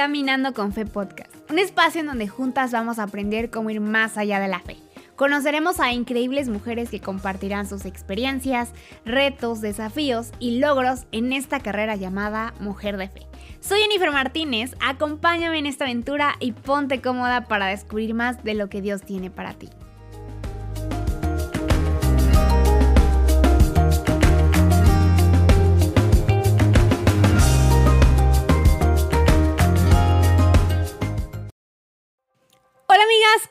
Caminando con Fe Podcast, un espacio en donde juntas vamos a aprender cómo ir más allá de la fe. Conoceremos a increíbles mujeres que compartirán sus experiencias, retos, desafíos y logros en esta carrera llamada Mujer de Fe. Soy Jennifer Martínez, acompáñame en esta aventura y ponte cómoda para descubrir más de lo que Dios tiene para ti.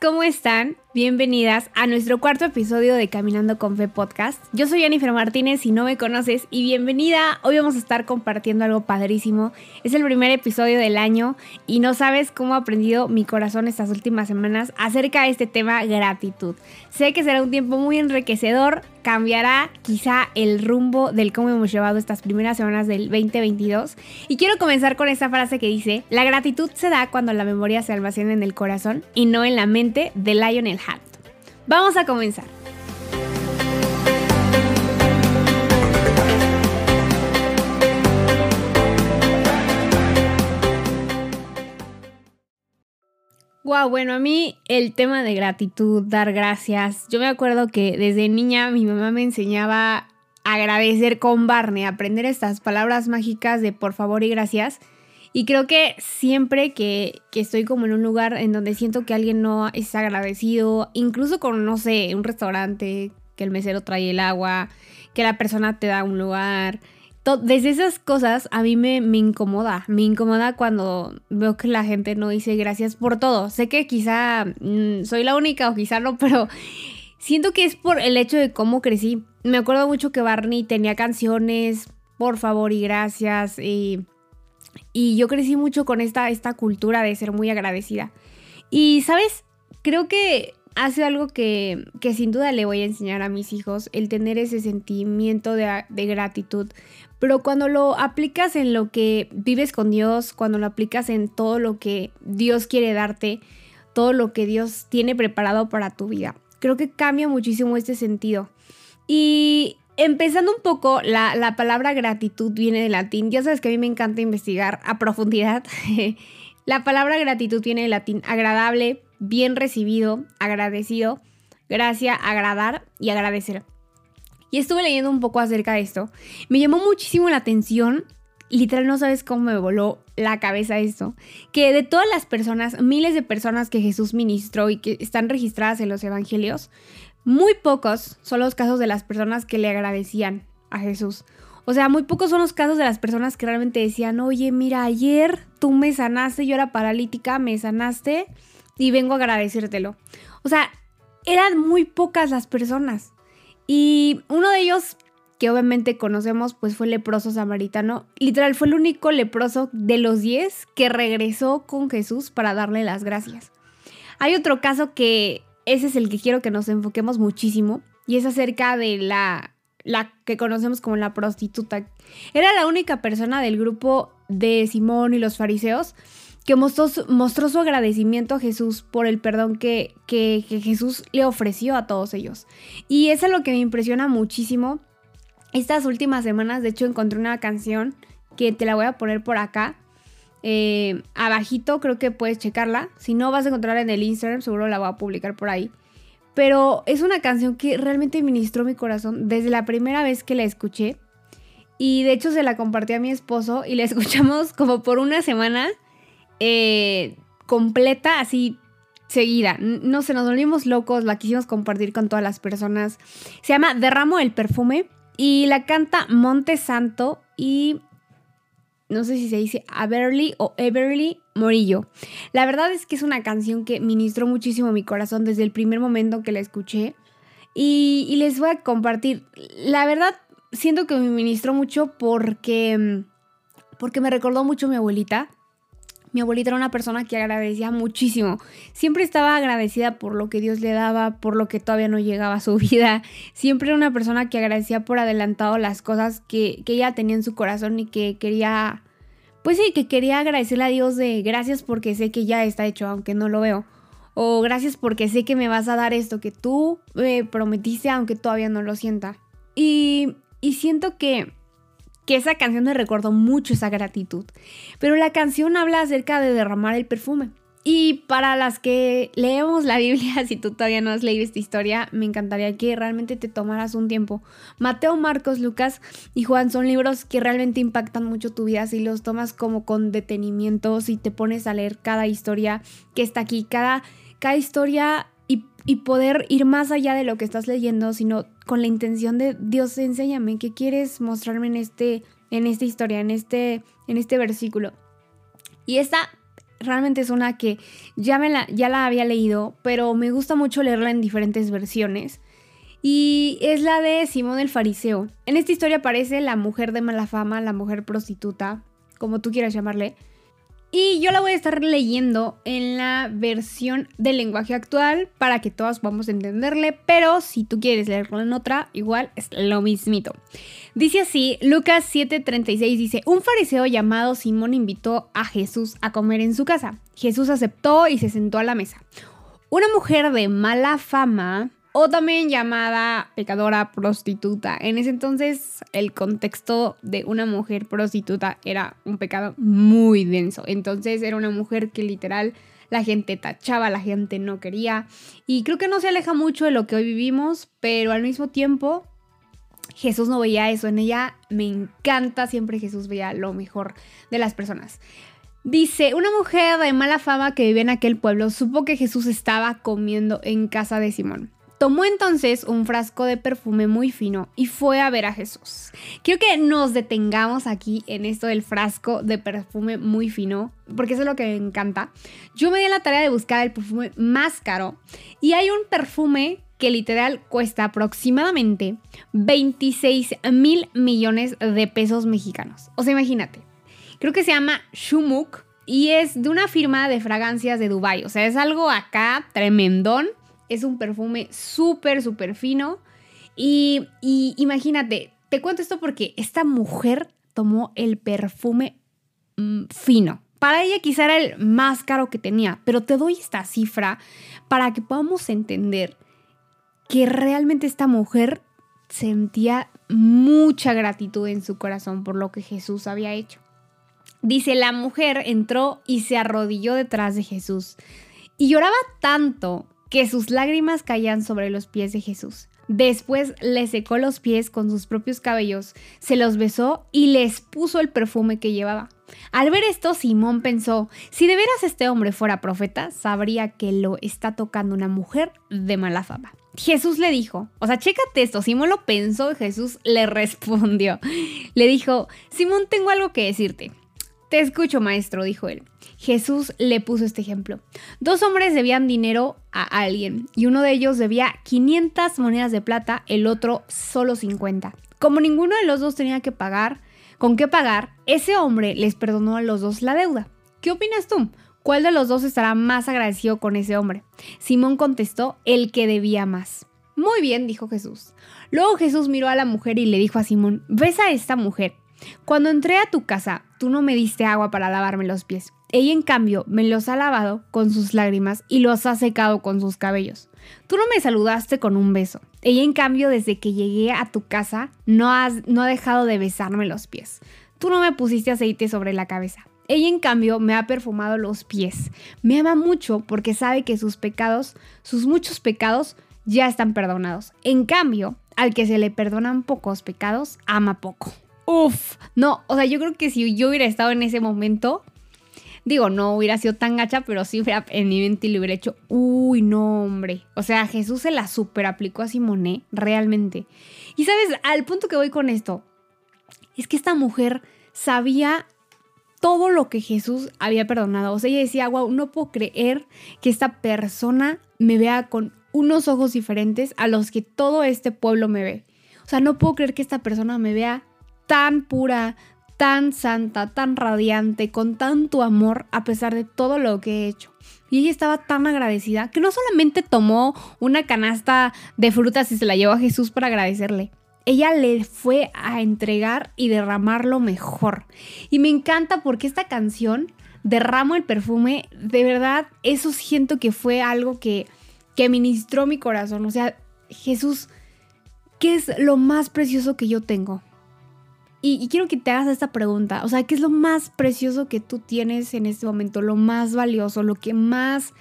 ¿Cómo están? Bienvenidas a nuestro cuarto episodio de Caminando con Fe Podcast. Yo soy Jennifer Martínez, si no me conoces, y bienvenida. Hoy vamos a estar compartiendo algo padrísimo. Es el primer episodio del año y no sabes cómo ha aprendido mi corazón estas últimas semanas acerca de este tema gratitud. Sé que será un tiempo muy enriquecedor, cambiará quizá el rumbo del cómo hemos llevado estas primeras semanas del 2022. Y quiero comenzar con esta frase que dice, la gratitud se da cuando la memoria se almacena en el corazón y no en la mente de Lionel Vamos a comenzar. Wow, bueno, a mí el tema de gratitud, dar gracias. Yo me acuerdo que desde niña mi mamá me enseñaba a agradecer con Barney, aprender estas palabras mágicas de por favor y gracias. Y creo que siempre que, estoy como en un lugar en donde siento que alguien no es agradecido, incluso con, no sé, un restaurante, que el mesero trae el agua, que la persona te da un lugar, desde esas cosas a mí me, incomoda, me incomoda cuando veo que la gente no dice gracias por todo. Sé que quizá mm, soy la única o quizá no, pero siento que es por el hecho de cómo crecí. Me acuerdo mucho que Barney tenía canciones, por favor y gracias, y yo crecí mucho con esta, esta cultura de ser muy agradecida. Y, ¿sabes? Creo que hace algo que, que, sin duda le voy a enseñar a mis hijos, el tener ese sentimiento de, gratitud. Pero cuando lo aplicas en lo que vives con Dios, cuando lo aplicas en todo lo que Dios quiere darte, todo lo que Dios tiene preparado para tu vida, creo que cambia muchísimo este sentido. Y empezando un poco, la, palabra gratitud viene del latín. Ya sabes que a mí me encanta investigar a profundidad. la palabra gratitud viene del latín agradable, bien recibido, agradecido, gracia, agradar y agradecer. Y estuve leyendo un poco acerca de esto. Me llamó muchísimo la atención. Literal, no sabes cómo me voló la cabeza esto. Que de todas las personas, miles de personas que Jesús ministró y que están registradas en los evangelios, muy pocos son los casos de las personas que le agradecían a Jesús. O sea, muy pocos son los casos de las personas que realmente decían, oye, mira, ayer tú me sanaste, yo era paralítica, me sanaste y vengo a agradecértelo. O sea, eran muy pocas las personas. Y uno de ellos, que obviamente conocemos, pues fue el leproso samaritano. Literal, fue el único leproso de los 10 que regresó con Jesús para darle las gracias. Hay otro caso que ese es el que quiero que nos enfoquemos muchísimo y es acerca de la, la que conocemos como la prostituta. Era la única persona del grupo de Simón y los fariseos que mostró, mostró su agradecimiento a Jesús por el perdón que, que, Jesús le ofreció a todos ellos. Y eso es lo que me impresiona muchísimo. Estas últimas semanas, de hecho, encontré una canción que te la voy a poner por acá, eh, abajito creo que puedes checarla. Si no, vas a encontrar en el Instagram, seguro la voy a publicar por ahí. Pero es una canción que realmente ministró mi corazón desde la primera vez que la escuché. Y de hecho se la compartí a mi esposo y la escuchamos como por una semana eh, completa, así seguida. No se nos volvimos locos, la quisimos compartir con todas las personas. Se llama Derramo el perfume y la canta Monte Santo y no sé si se dice Averly o Everly Morillo. La verdad es que es una canción que ministró muchísimo mi corazón desde el primer momento que la escuché. Y, les voy a compartir. La verdad, siento que me ministró mucho porque, porque me recordó mucho mi abuelita. Mi abuelita era una persona que agradecía muchísimo. Siempre estaba agradecida por lo que Dios le daba, por lo que todavía no llegaba a su vida. Siempre era una persona que agradecía por adelantado las cosas que, que ella tenía en su corazón y que quería, pues sí, que quería agradecerle a Dios de gracias porque sé que ya está hecho, aunque no lo veo. O gracias porque sé que me vas a dar esto que tú me prometiste, aunque todavía no lo sienta. Y, y siento que que esa canción me recordó mucho esa gratitud. Pero la canción habla acerca de derramar el perfume. Y para las que leemos la Biblia, si tú todavía no has leído esta historia, me encantaría que realmente te tomaras un tiempo. Mateo, Marcos, Lucas y Juan son libros que realmente impactan mucho tu vida si los tomas como con detenimiento, si te pones a leer cada historia que está aquí, cada, cada historia y, poder ir más allá de lo que estás leyendo, sino con la intención de Dios, enséñame qué quieres mostrarme en este en esta historia, en este en este versículo. Y esta realmente es una que ya me la ya la había leído, pero me gusta mucho leerla en diferentes versiones. Y es la de Simón el Fariseo. En esta historia aparece la mujer de mala fama, la mujer prostituta, como tú quieras llamarle, y yo la voy a estar leyendo en la versión del lenguaje actual para que todas podamos entenderle, pero si tú quieres leerlo en otra, igual es lo mismito. Dice así, Lucas 7:36 dice, un fariseo llamado Simón invitó a Jesús a comer en su casa. Jesús aceptó y se sentó a la mesa. Una mujer de mala fama o también llamada pecadora prostituta. En ese entonces el contexto de una mujer prostituta era un pecado muy denso. Entonces era una mujer que literal la gente tachaba, la gente no quería. Y creo que no se aleja mucho de lo que hoy vivimos, pero al mismo tiempo Jesús no veía eso. En ella me encanta, siempre Jesús veía lo mejor de las personas. Dice, una mujer de mala fama que vivía en aquel pueblo supo que Jesús estaba comiendo en casa de Simón. Tomó entonces un frasco de perfume muy fino y fue a ver a Jesús. Quiero que nos detengamos aquí en esto del frasco de perfume muy fino, porque eso es lo que me encanta. Yo me di la tarea de buscar el perfume más caro y hay un perfume que literal cuesta aproximadamente 26 mil millones de pesos mexicanos. O sea, imagínate. Creo que se llama Shumuk y es de una firma de fragancias de Dubai. O sea, es algo acá tremendón es un perfume súper, súper fino. Y, imagínate, te cuento esto porque esta mujer tomó el perfume mm, fino. Para ella quizá era el más caro que tenía, pero te doy esta cifra para que podamos entender que realmente esta mujer sentía mucha gratitud en su corazón por lo que Jesús había hecho. Dice, la mujer entró y se arrodilló detrás de Jesús y lloraba tanto que sus lágrimas caían sobre los pies de Jesús. Después le secó los pies con sus propios cabellos, se los besó y les puso el perfume que llevaba. Al ver esto, Simón pensó, si de veras este hombre fuera profeta, sabría que lo está tocando una mujer de mala fama. Jesús le dijo, o sea, chécate esto, Simón lo pensó y Jesús le respondió. Le dijo, Simón, tengo algo que decirte. Te escucho, maestro, dijo él. Jesús le puso este ejemplo. Dos hombres debían dinero a alguien y uno de ellos debía 500 monedas de plata, el otro solo 50. Como ninguno de los dos tenía que pagar, con qué pagar, ese hombre les perdonó a los dos la deuda. ¿Qué opinas tú? ¿Cuál de los dos estará más agradecido con ese hombre? Simón contestó, el que debía más. Muy bien, dijo Jesús. Luego Jesús miró a la mujer y le dijo a Simón, ves a esta mujer. Cuando entré a tu casa, tú no me diste agua para lavarme los pies. Ella, en cambio, me los ha lavado con sus lágrimas y los ha secado con sus cabellos. Tú no me saludaste con un beso. Ella, en cambio, desde que llegué a tu casa, no, has, no ha dejado de besarme los pies. Tú no me pusiste aceite sobre la cabeza. Ella, en cambio, me ha perfumado los pies. Me ama mucho porque sabe que sus pecados, sus muchos pecados, ya están perdonados. En cambio, al que se le perdonan pocos pecados, ama poco. Uf, no, o sea, yo creo que si yo hubiera estado en ese momento, digo, no hubiera sido tan gacha, pero sí en mi mente le hubiera hecho, uy, no, hombre. O sea, Jesús se la super aplicó a Simone, realmente. Y sabes, al punto que voy con esto, es que esta mujer sabía todo lo que Jesús había perdonado. O sea, ella decía, wow, no puedo creer que esta persona me vea con unos ojos diferentes a los que todo este pueblo me ve. O sea, no puedo creer que esta persona me vea tan pura, tan santa, tan radiante, con tanto amor a pesar de todo lo que he hecho. Y ella estaba tan agradecida que no solamente tomó una canasta de frutas y se la llevó a Jesús para agradecerle. Ella le fue a entregar y derramar lo mejor. Y me encanta porque esta canción, Derramo el perfume, de verdad, eso siento que fue algo que, que ministró mi corazón. O sea, Jesús, ¿qué es lo más precioso que yo tengo? Y, quiero que te hagas esta pregunta. O sea, ¿qué es lo más precioso que tú tienes en este momento? Lo más valioso, lo que más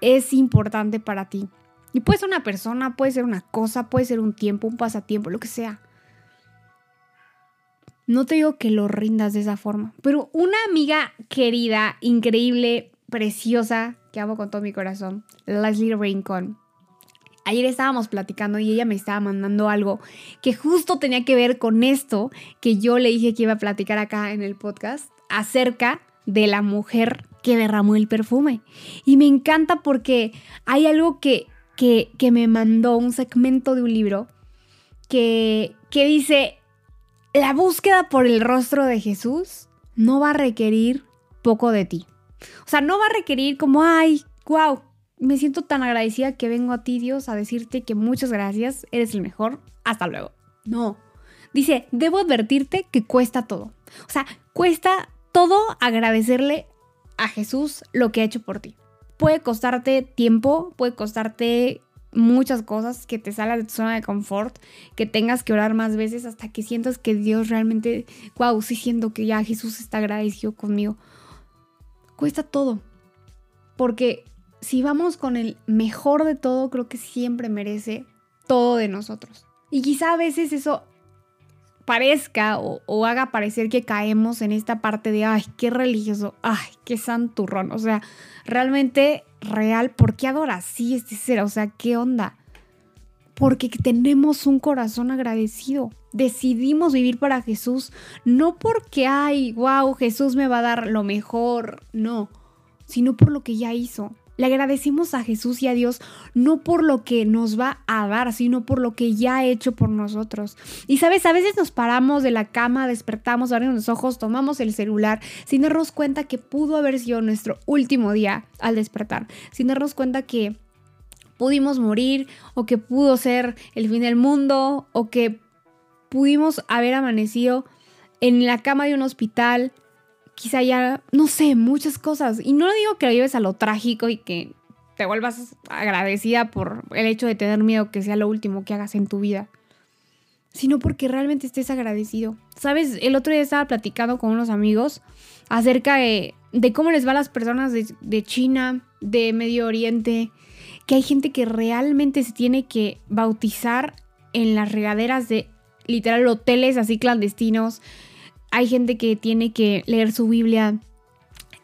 es importante para ti. Y puede ser una persona, puede ser una cosa, puede ser un tiempo, un pasatiempo, lo que sea. No te digo que lo rindas de esa forma, pero una amiga querida, increíble, preciosa, que amo con todo mi corazón, Leslie Rincon. Ayer estábamos platicando y ella me estaba mandando algo que justo tenía que ver con esto que yo le dije que iba a platicar acá en el podcast acerca de la mujer que derramó el perfume. Y me encanta porque hay algo que, que, que me mandó, un segmento de un libro que, que dice, la búsqueda por el rostro de Jesús no va a requerir poco de ti. O sea, no va a requerir como, ay, wow, me siento tan agradecida que vengo a ti, Dios, a decirte que muchas gracias, eres el mejor, hasta luego. No. Dice, debo advertirte que cuesta todo. O sea, cuesta todo agradecerle a Jesús lo que ha hecho por ti. Puede costarte tiempo, puede costarte muchas cosas, que te salgas de tu zona de confort, que tengas que orar más veces hasta que sientas que Dios realmente, wow, sí siento que ya Jesús está agradecido conmigo. Cuesta todo. Porque si vamos con el mejor de todo, creo que siempre merece todo de nosotros. Y quizá a veces eso parezca o, haga parecer que caemos en esta parte de, ay, qué religioso, ay, qué santurrón. O sea, realmente real, ¿por qué sí este ser? O sea, ¿qué onda? Porque tenemos un corazón agradecido. Decidimos vivir para Jesús, no porque, ay, wow, Jesús me va a dar lo mejor, no, sino por lo que ya hizo. Le agradecimos a Jesús y a Dios no por lo que nos va a dar, sino por lo que ya ha hecho por nosotros. Y sabes, a veces nos paramos de la cama, despertamos, abrimos los ojos, tomamos el celular sin darnos cuenta que pudo haber sido nuestro último día al despertar, sin darnos cuenta que pudimos morir o que pudo ser el fin del mundo o que pudimos haber amanecido en la cama de un hospital quizá ya, no sé, muchas cosas. Y no digo que lo lleves a lo trágico y que te vuelvas agradecida por el hecho de tener miedo que sea lo último que hagas en tu vida, sino porque realmente estés agradecido. Sabes, el otro día estaba platicando con unos amigos acerca de, cómo les va a las personas de, de China, de Medio Oriente, que hay gente que realmente se tiene que bautizar en las regaderas de literal hoteles así clandestinos, hay gente que tiene que leer su Biblia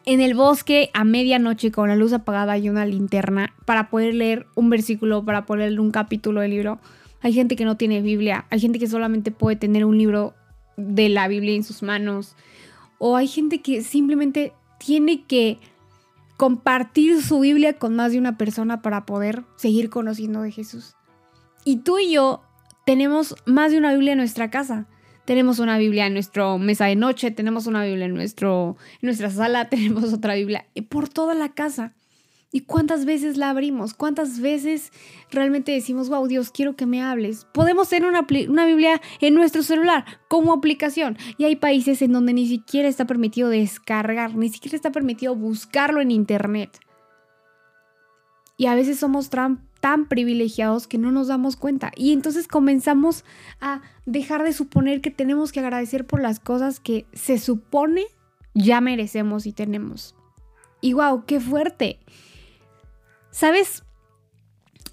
en el bosque a medianoche con la luz apagada y una linterna para poder leer un versículo, para poder un capítulo del libro. Hay gente que no tiene Biblia, hay gente que solamente puede tener un libro de la Biblia en sus manos. O hay gente que simplemente tiene que compartir su Biblia con más de una persona para poder seguir conociendo de Jesús. Y tú y yo tenemos más de una Biblia en nuestra casa. Tenemos una Biblia en nuestra mesa de noche, tenemos una Biblia en, nuestro, nuestra sala, tenemos otra Biblia por toda la casa. ¿Y cuántas veces la abrimos? ¿Cuántas veces realmente decimos, wow, Dios, quiero que me hables? Podemos tener una, una, Biblia en nuestro celular como aplicación. Y hay países en donde ni siquiera está permitido descargar, ni siquiera está permitido buscarlo en Internet. Y a veces somos tan privilegiados que no nos damos cuenta. Y entonces comenzamos a dejar de suponer que tenemos que agradecer por las cosas que se supone ya merecemos y tenemos. Y wow, qué fuerte. ¿Sabes?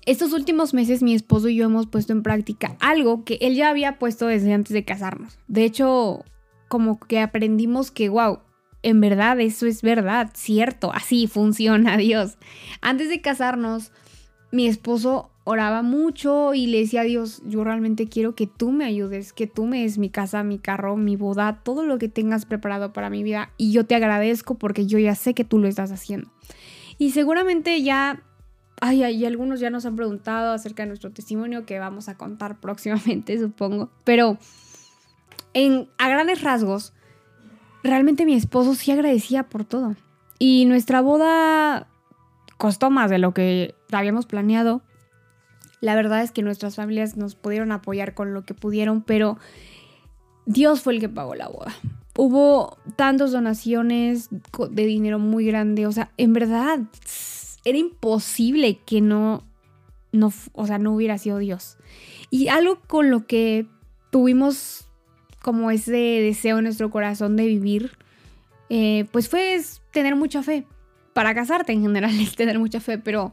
Estos últimos meses mi esposo y yo hemos puesto en práctica algo que él ya había puesto desde antes de casarnos. De hecho, como que aprendimos que, wow, en verdad eso es verdad, cierto, así funciona Dios. Antes de casarnos, mi esposo oraba mucho y le decía a Dios, yo realmente quiero que tú me ayudes, que tú me des mi casa, mi carro, mi boda, todo lo que tengas preparado para mi vida y yo te agradezco porque yo ya sé que tú lo estás haciendo. Y seguramente ya, ay, ay, algunos ya nos han preguntado acerca de nuestro testimonio que vamos a contar próximamente, supongo, pero en, a grandes rasgos, realmente mi esposo sí agradecía por todo. Y nuestra boda costó más de lo que habíamos planeado. La verdad es que nuestras familias nos pudieron apoyar con lo que pudieron, pero Dios fue el que pagó la boda. Hubo tantas donaciones de dinero muy grande, o sea, en verdad era imposible que no, no, o sea, no hubiera sido Dios. Y algo con lo que tuvimos como ese deseo en nuestro corazón de vivir, eh, pues fue tener mucha fe. Para casarte en general es tener mucha fe, pero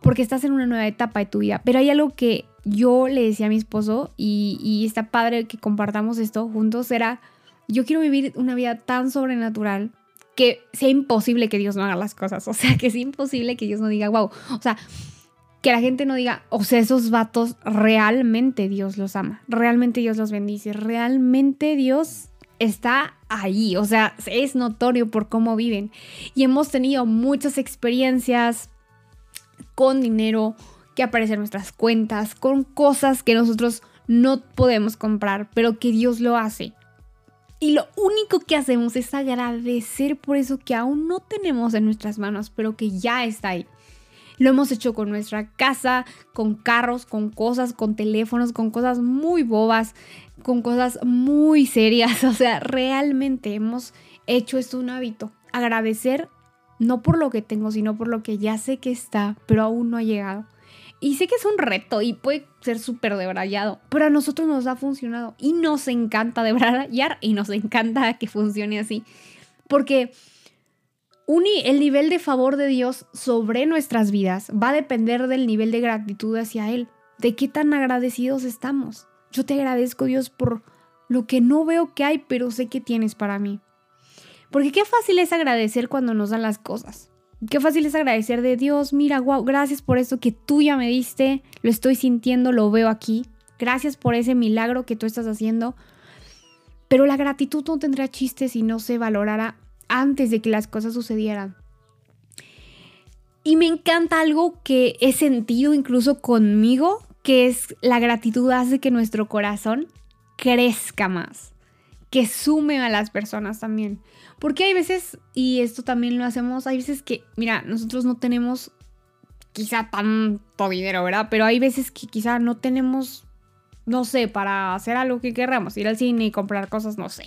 porque estás en una nueva etapa de tu vida. Pero hay algo que yo le decía a mi esposo y, está padre que compartamos esto juntos, era, yo quiero vivir una vida tan sobrenatural que sea imposible que Dios no haga las cosas. O sea, que sea imposible que Dios no diga, wow. O sea, que la gente no diga, o sea, esos vatos realmente Dios los ama, realmente Dios los bendice, realmente Dios está ahí, o sea, es notorio por cómo viven. Y hemos tenido muchas experiencias con dinero que aparece en nuestras cuentas, con cosas que nosotros no podemos comprar, pero que Dios lo hace. Y lo único que hacemos es agradecer por eso que aún no tenemos en nuestras manos, pero que ya está ahí. Lo hemos hecho con nuestra casa, con carros, con cosas, con teléfonos, con cosas muy bobas, con cosas muy serias. O sea, realmente hemos hecho esto un hábito. Agradecer no por lo que tengo, sino por lo que ya sé que está, pero aún no ha llegado. Y sé que es un reto y puede ser súper debrayado, pero a nosotros nos ha funcionado y nos encanta debrayar y nos encanta que funcione así. Porque Uni, el nivel de favor de Dios sobre nuestras vidas va a depender del nivel de gratitud hacia Él, de qué tan agradecidos estamos. Yo te agradezco Dios por lo que no veo que hay, pero sé que tienes para mí. Porque qué fácil es agradecer cuando nos dan las cosas. Qué fácil es agradecer de Dios, mira, wow, gracias por eso que tú ya me diste, lo estoy sintiendo, lo veo aquí. Gracias por ese milagro que tú estás haciendo. Pero la gratitud no tendrá chiste si no se valorara antes de que las cosas sucedieran. Y me encanta algo que he sentido incluso conmigo, que es la gratitud hace que nuestro corazón crezca más, que sume a las personas también. Porque hay veces, y esto también lo hacemos, hay veces que, mira, nosotros no tenemos quizá tanto dinero, ¿verdad? Pero hay veces que quizá no tenemos, no sé, para hacer algo que querramos, ir al cine y comprar cosas, no sé.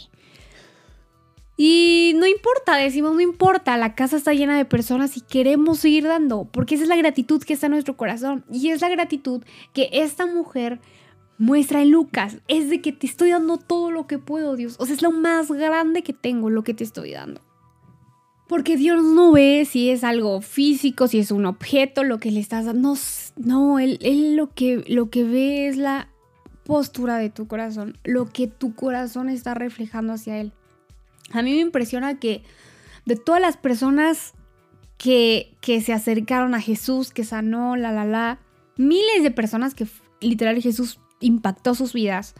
Y no importa, decimos, no importa, la casa está llena de personas y queremos seguir dando, porque esa es la gratitud que está en nuestro corazón. Y es la gratitud que esta mujer muestra en Lucas. Es de que te estoy dando todo lo que puedo, Dios. O sea, es lo más grande que tengo, lo que te estoy dando. Porque Dios no ve si es algo físico, si es un objeto, lo que le estás dando. No, él, él lo, que, lo que ve es la postura de tu corazón, lo que tu corazón está reflejando hacia Él. A mí me impresiona que de todas las personas que, que se acercaron a Jesús, que sanó, la, la, la, miles de personas que literal Jesús impactó sus vidas,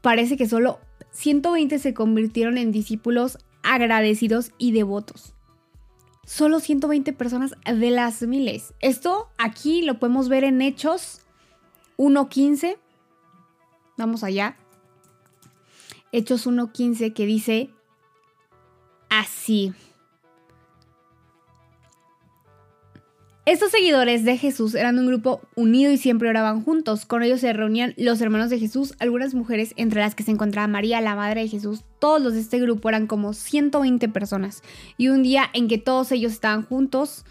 parece que solo 120 se convirtieron en discípulos agradecidos y devotos. Solo 120 personas de las miles. Esto aquí lo podemos ver en Hechos 1.15. Vamos allá. Hechos 1.15 que dice, así. Estos seguidores de Jesús eran un grupo unido y siempre oraban juntos. Con ellos se reunían los hermanos de Jesús, algunas mujeres, entre las que se encontraba María, la madre de Jesús. Todos los de este grupo eran como 120 personas. Y un día en que todos ellos estaban juntos,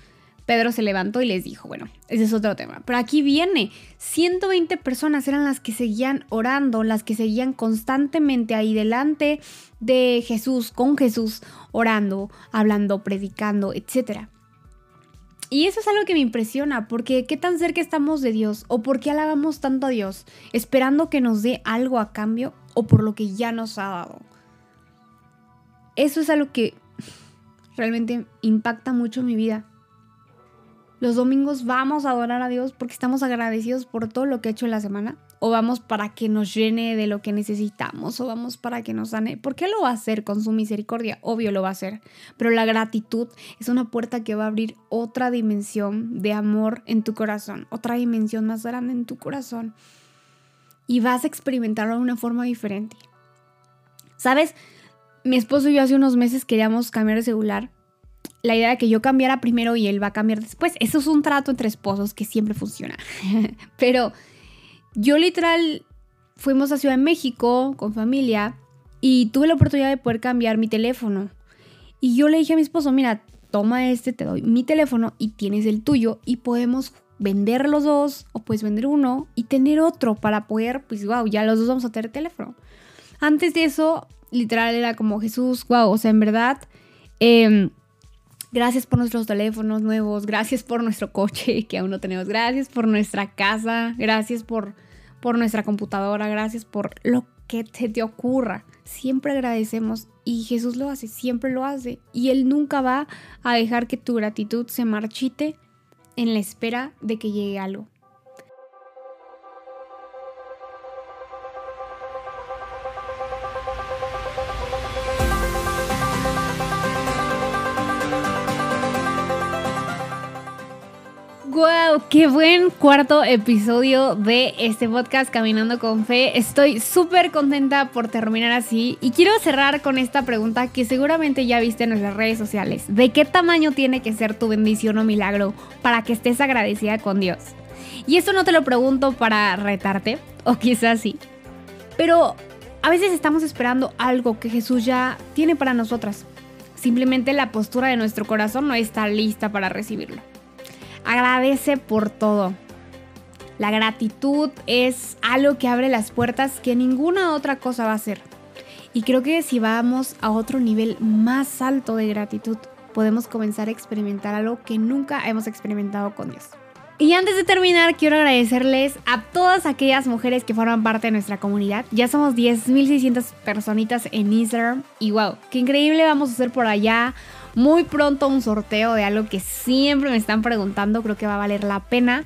Pedro se levantó y les dijo, bueno, ese es otro tema. Pero aquí viene, 120 personas eran las que seguían orando, las que seguían constantemente ahí delante de Jesús, con Jesús, orando, hablando, predicando, etc. Y eso es algo que me impresiona, porque qué tan cerca estamos de Dios, o por qué alabamos tanto a Dios, esperando que nos dé algo a cambio, o por lo que ya nos ha dado. Eso es algo que realmente impacta mucho mi vida. Los domingos vamos a adorar a Dios porque estamos agradecidos por todo lo que ha hecho en la semana. O vamos para que nos llene de lo que necesitamos. O vamos para que nos sane. ¿Por qué lo va a hacer con su misericordia? Obvio lo va a hacer. Pero la gratitud es una puerta que va a abrir otra dimensión de amor en tu corazón. Otra dimensión más grande en tu corazón. Y vas a experimentarlo de una forma diferente. ¿Sabes? Mi esposo y yo hace unos meses queríamos cambiar de celular la idea de que yo cambiara primero y él va a cambiar después. Eso es un trato entre esposos que siempre funciona. Pero yo literal fuimos a Ciudad de México con familia y tuve la oportunidad de poder cambiar mi teléfono. Y yo le dije a mi esposo, mira, toma este, te doy mi teléfono y tienes el tuyo y podemos vender los dos o puedes vender uno y tener otro para poder, pues wow, ya los dos vamos a tener teléfono. Antes de eso, literal era como Jesús, wow, o sea, en verdad, em, gracias por nuestros teléfonos nuevos, gracias por nuestro coche que aún no tenemos, gracias por nuestra casa, gracias por, por nuestra computadora, gracias por lo que te, te ocurra. Siempre agradecemos y Jesús lo hace, siempre lo hace. Y Él nunca va a dejar que tu gratitud se marchite en la espera de que llegue algo. ¡Wow! ¡Qué buen cuarto episodio de este podcast Caminando con Fe! Estoy súper contenta por terminar así y quiero cerrar con esta pregunta que seguramente ya viste en nuestras redes sociales. ¿De qué tamaño tiene que ser tu bendición o milagro para que estés agradecida con Dios? Y esto no te lo pregunto para retarte, o quizás sí, pero a veces estamos esperando algo que Jesús ya tiene para nosotras. Simplemente la postura de nuestro corazón no está lista para recibirlo. Agradece por todo. La gratitud es algo que abre las puertas que ninguna otra cosa va a hacer. Y creo que si vamos a otro nivel más alto de gratitud, podemos comenzar a experimentar algo que nunca hemos experimentado con Dios. Y antes de terminar, quiero agradecerles a todas aquellas mujeres que forman parte de nuestra comunidad. Ya somos 10.600 personitas en Instagram. Y wow, qué increíble vamos a hacer por allá muy pronto un sorteo de algo que siempre me están preguntando, creo que va a valer la pena.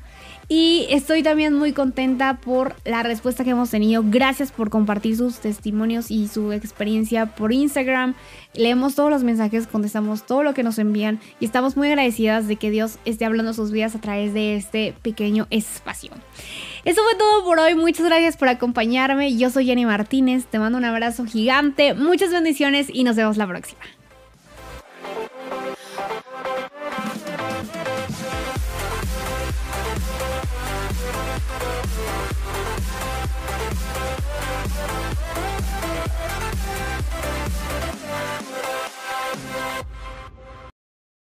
Y estoy también muy contenta por la respuesta que hemos tenido. Gracias por compartir sus testimonios y su experiencia por Instagram. Leemos todos los mensajes, contestamos todo lo que nos envían y estamos muy agradecidas de que Dios esté hablando sus vidas a través de este pequeño espacio. Eso fue todo por hoy. Muchas gracias por acompañarme. Yo soy Jenny Martínez. Te mando un abrazo gigante, muchas bendiciones y nos vemos la próxima.